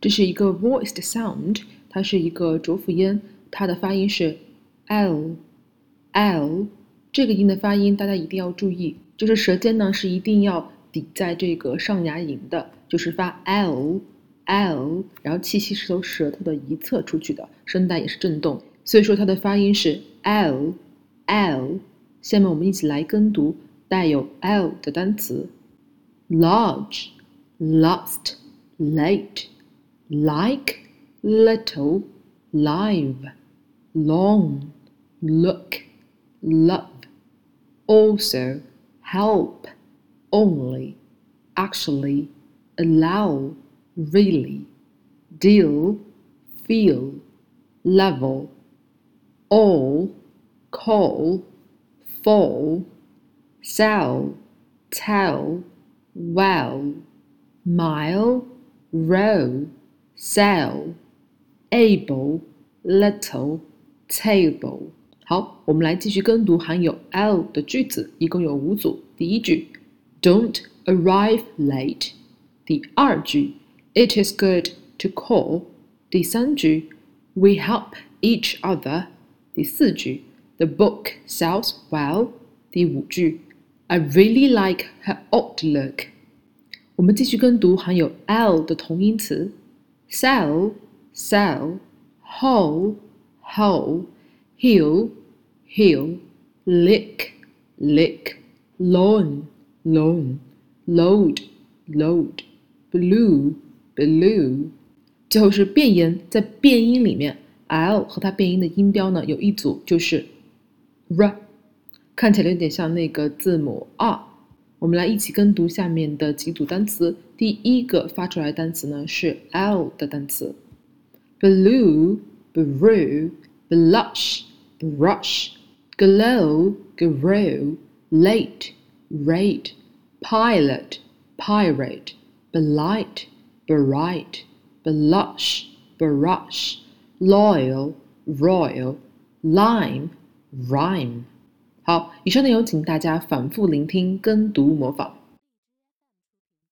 这是一个 voiced sound，它是一个浊辅音，它的发音是 l l。这个音的发音大家一定要注意，就是舌尖呢是一定要抵在这个上牙龈的，就是发 l l，然后气息是从舌头的一侧出去的，声带也是震动，所以说它的发音是 l l。下面我们一起来跟读带有 l 的单词：large、lost、late。like, little, live, long, look, love, also, help, only, actually, allow, really, deal, feel, level, all, call, fall, sell, tell, well, mile, row, Sell, able little table。好，我们来继续跟读含有 l 的句子，一共有五组。第一句，Don't arrive late。第二句，It is good to call。第三句，We help each other。第四句，The book sells well。第五句，I really like her odd look。我们继续跟读含有 l 的同音词 sell, sell, hole, hole, heel, heel, lick, lick, lawn, lawn, load, load, blue, blue，最后是变音，在变音里面，l 和它变音的音标呢有一组就是 r，看起来有点像那个字母 r。我们来一起跟读下面的几组单词。第一个发出来的单词呢是 L 的单词：blue、brew、blush、brush、glow、grow、late、rate、pilot、pirate、bright、bright、blush、brush、loyal、royal、lime、rhyme。好，以上内容请大家反复聆听、跟读、模仿。